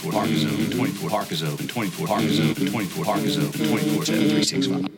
24 Park is open. 24 Park is open. 24 Park is open. 24 Park is open 24 7 365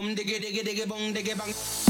Nagama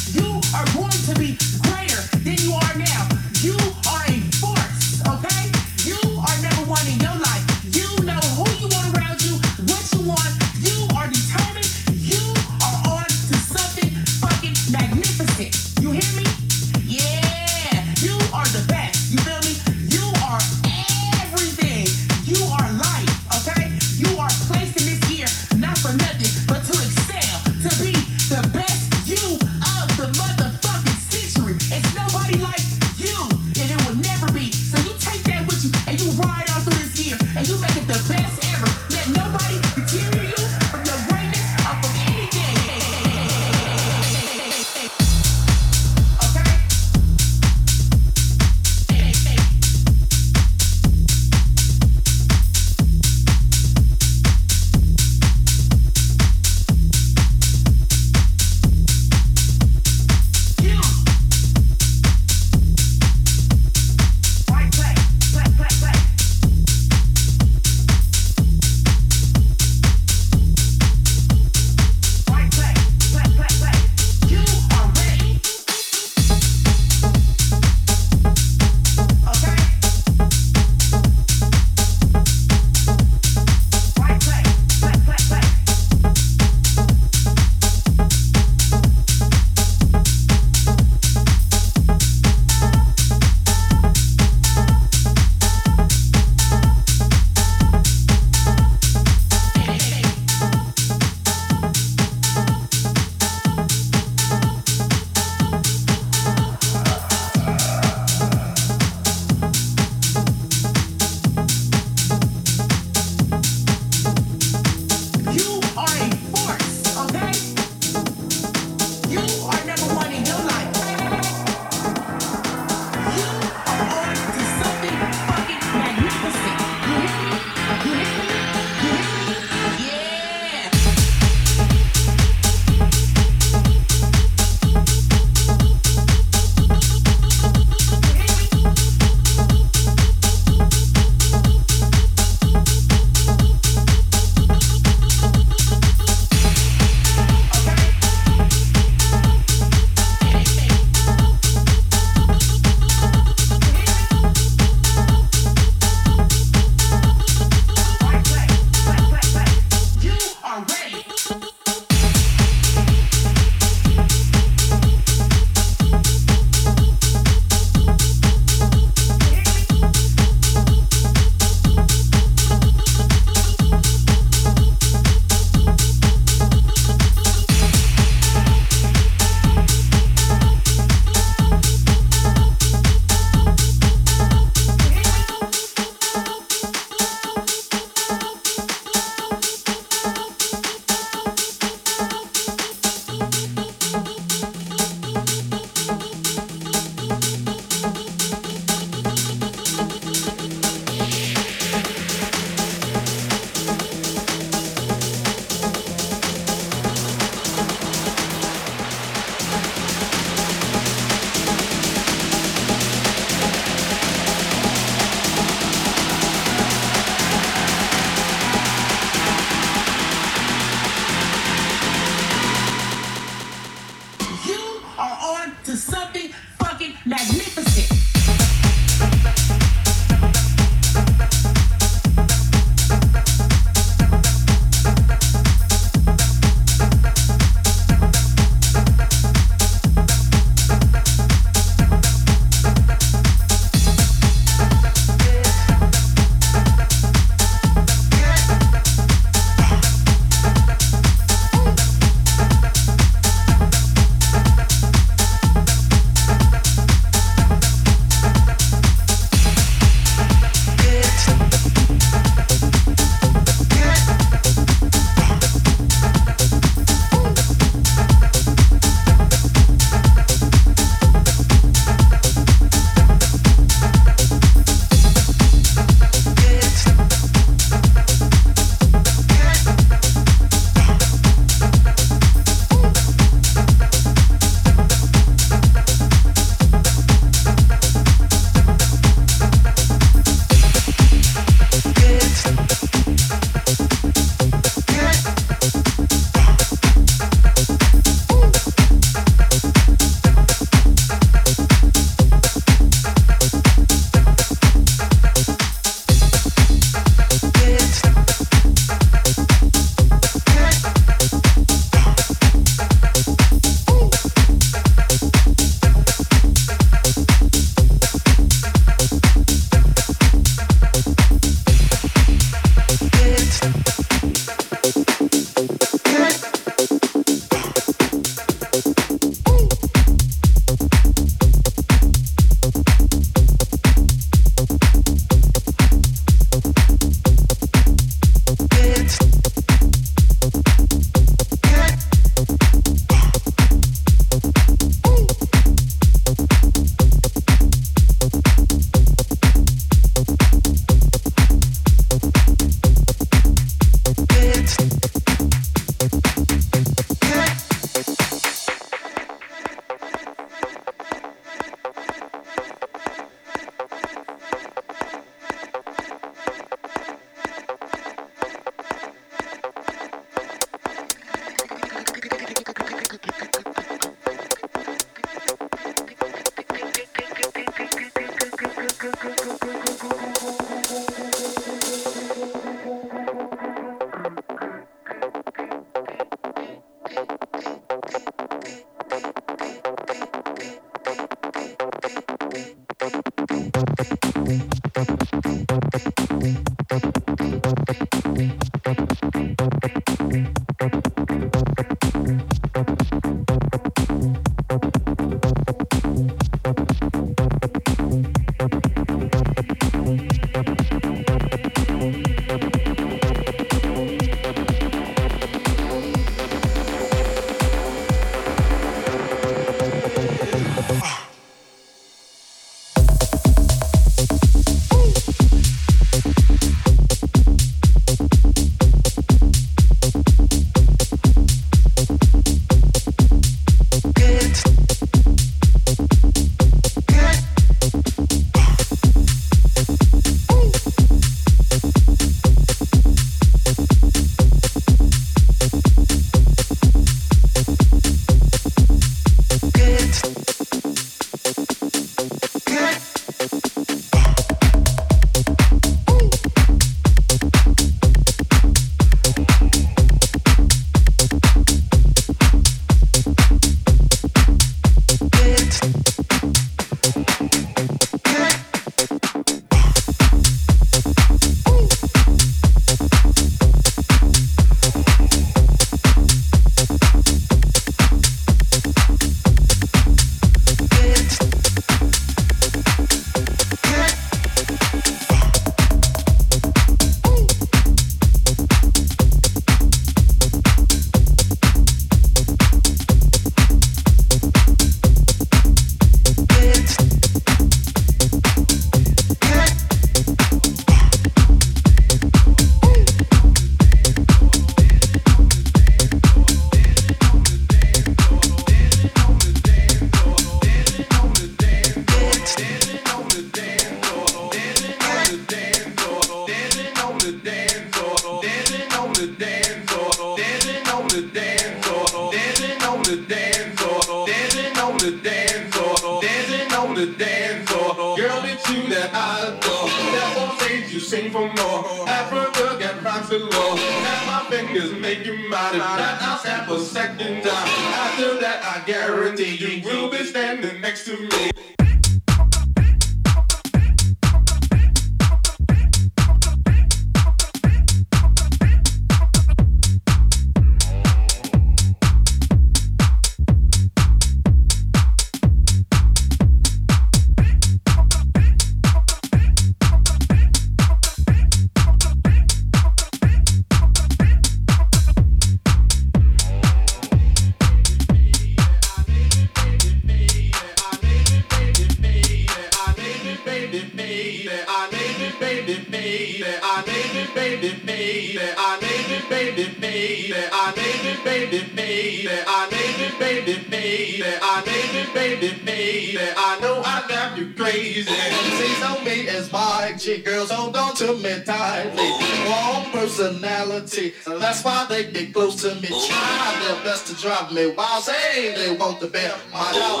drop me. While saying they want the belt, my dog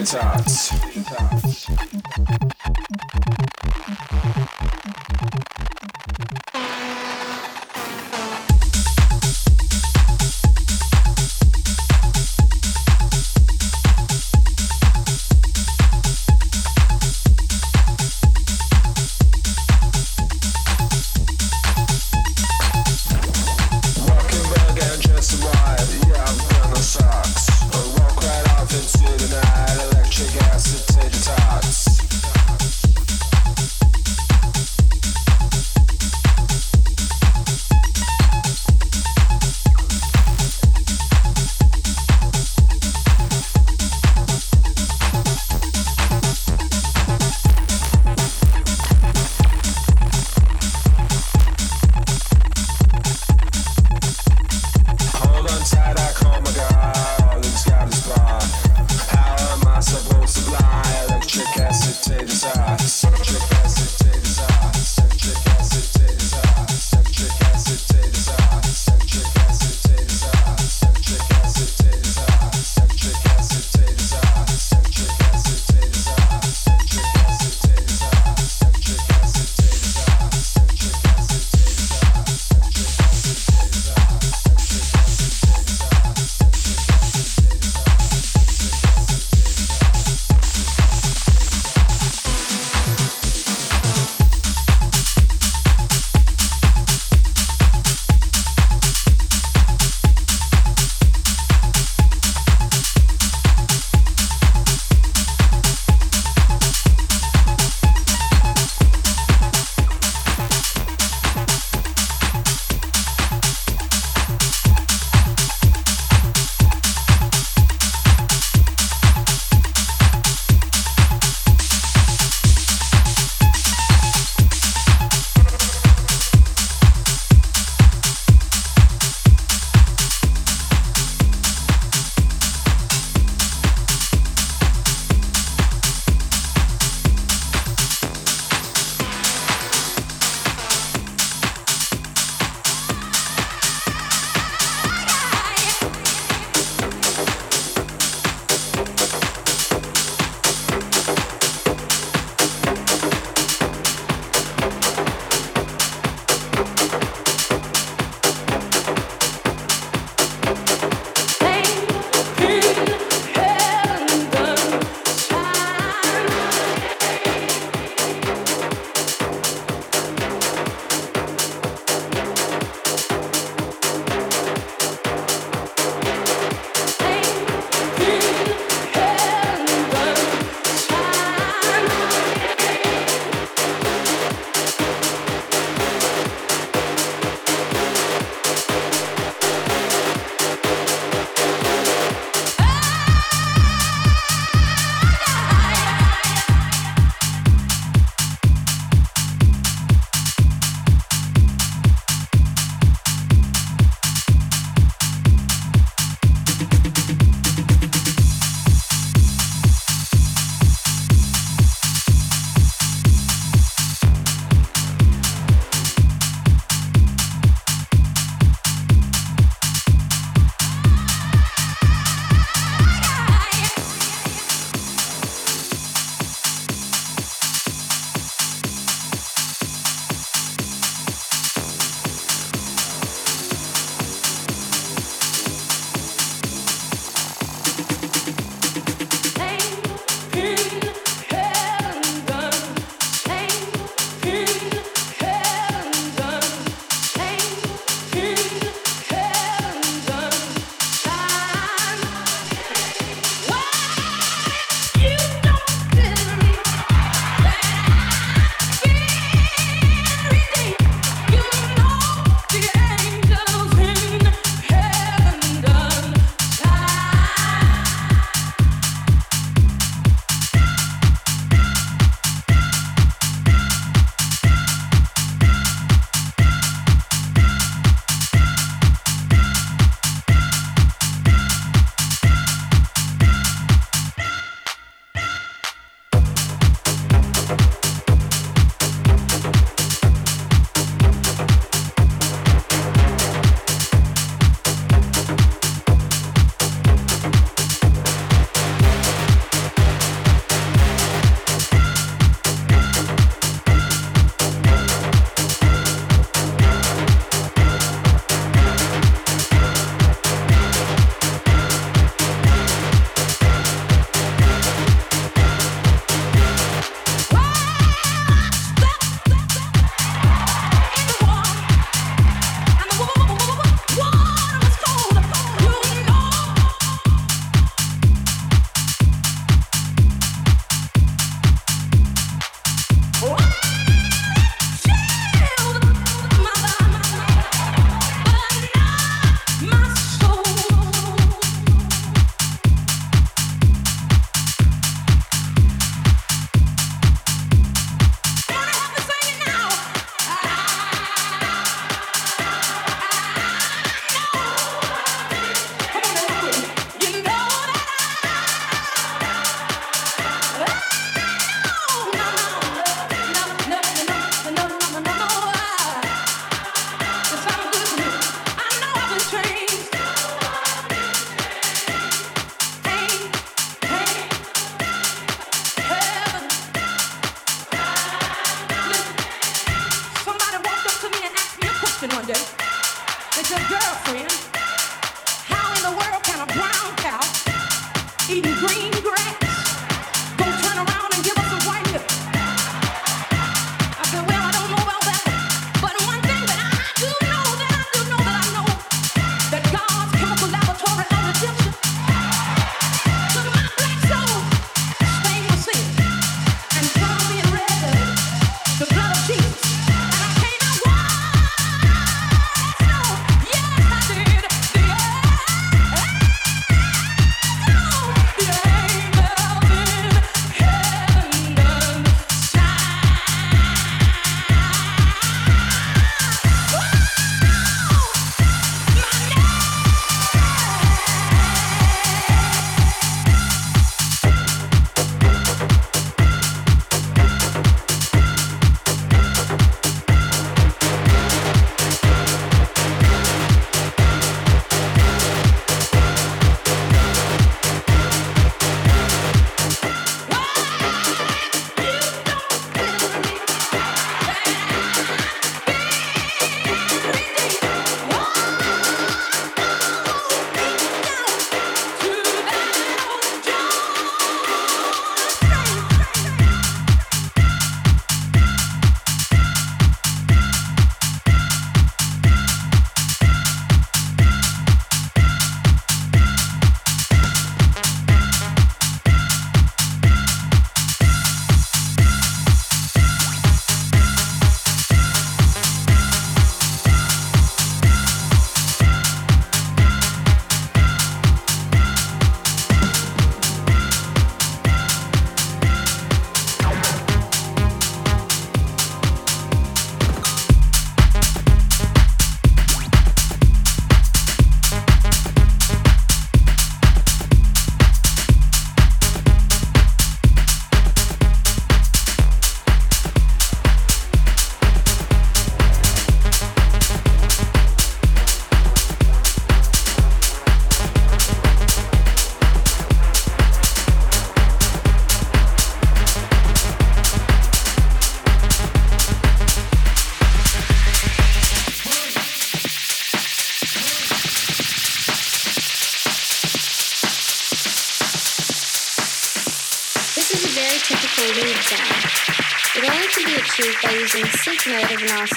acid tater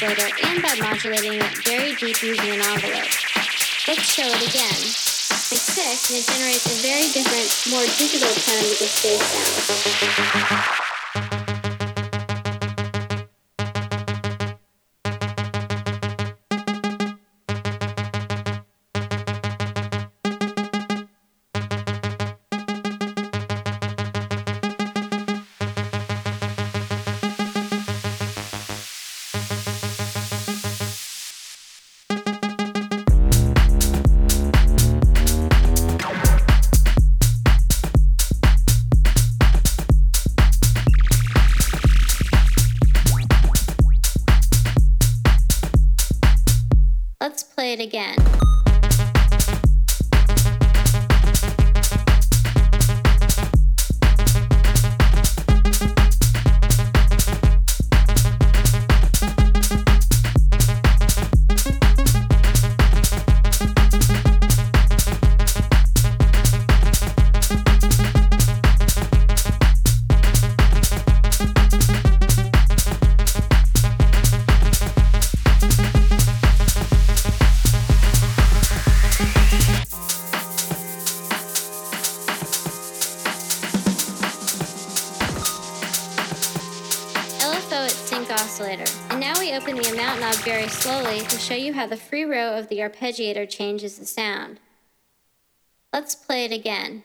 oscillator and by modulating it very deep using an envelope. Let's show it again. It's thick and it generates a very different, more digital tone with the space the arpeggiator changes the sound. Let's play it again.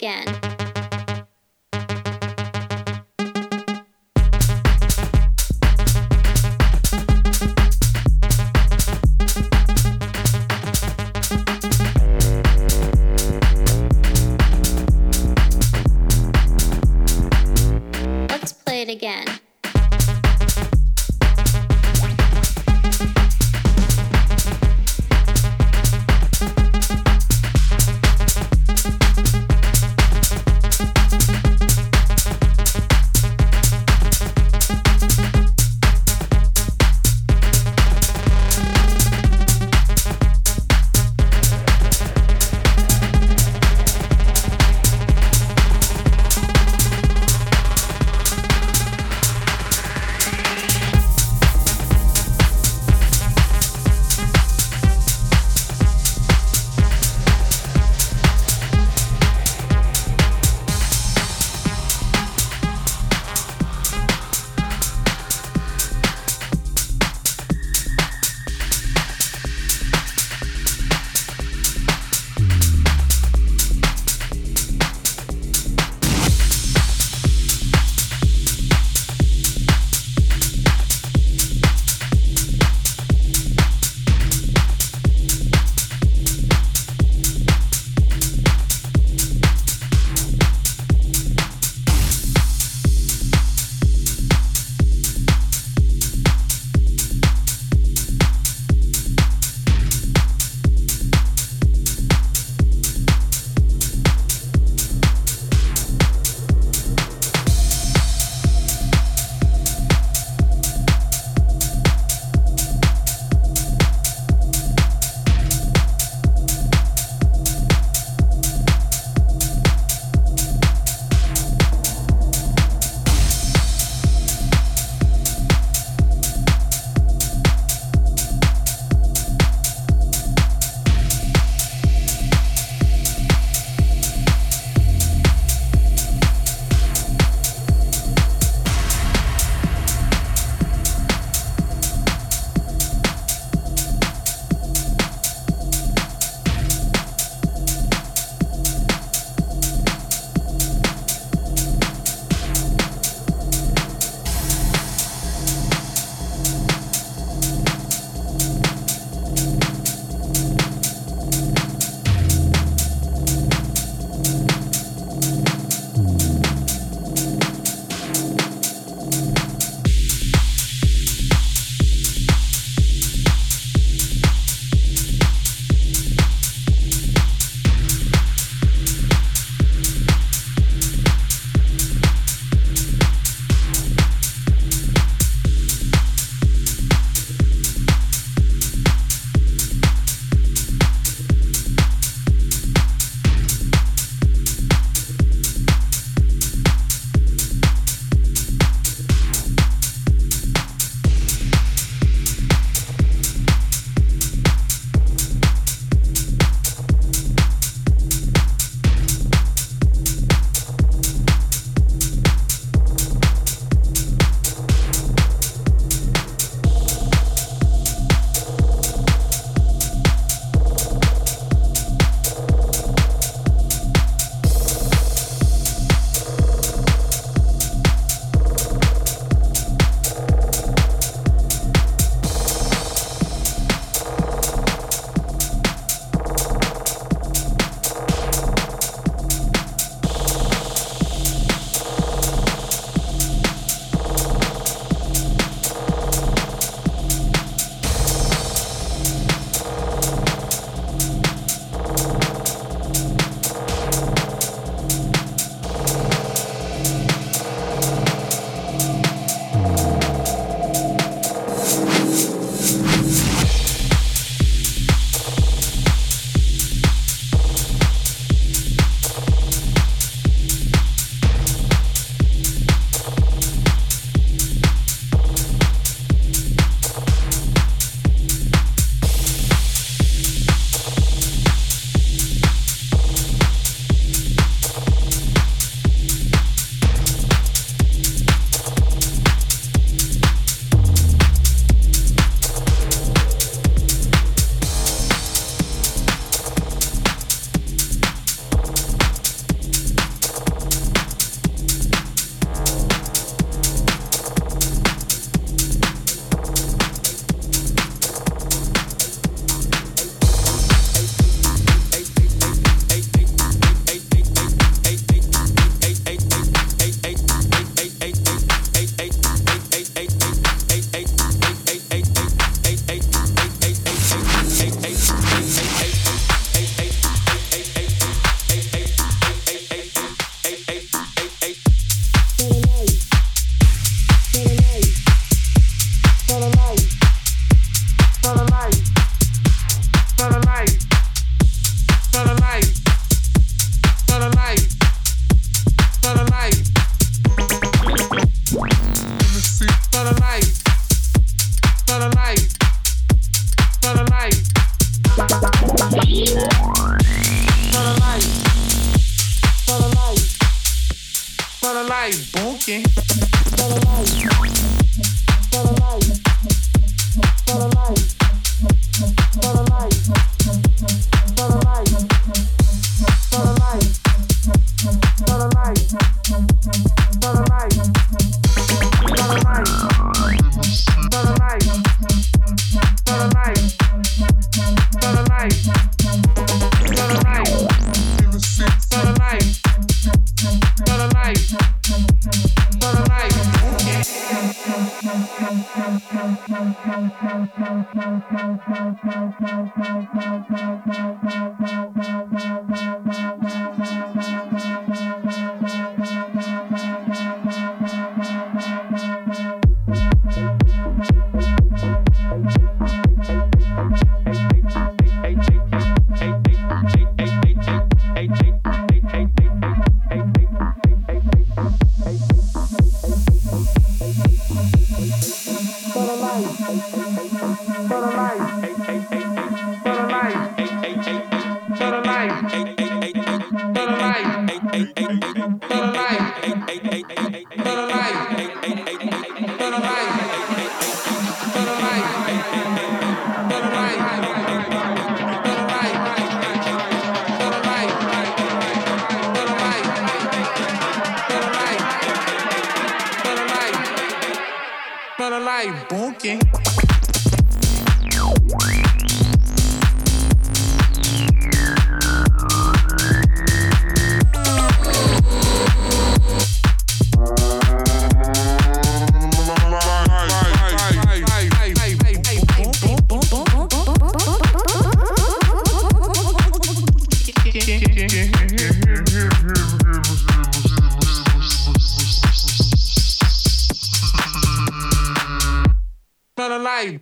Again. I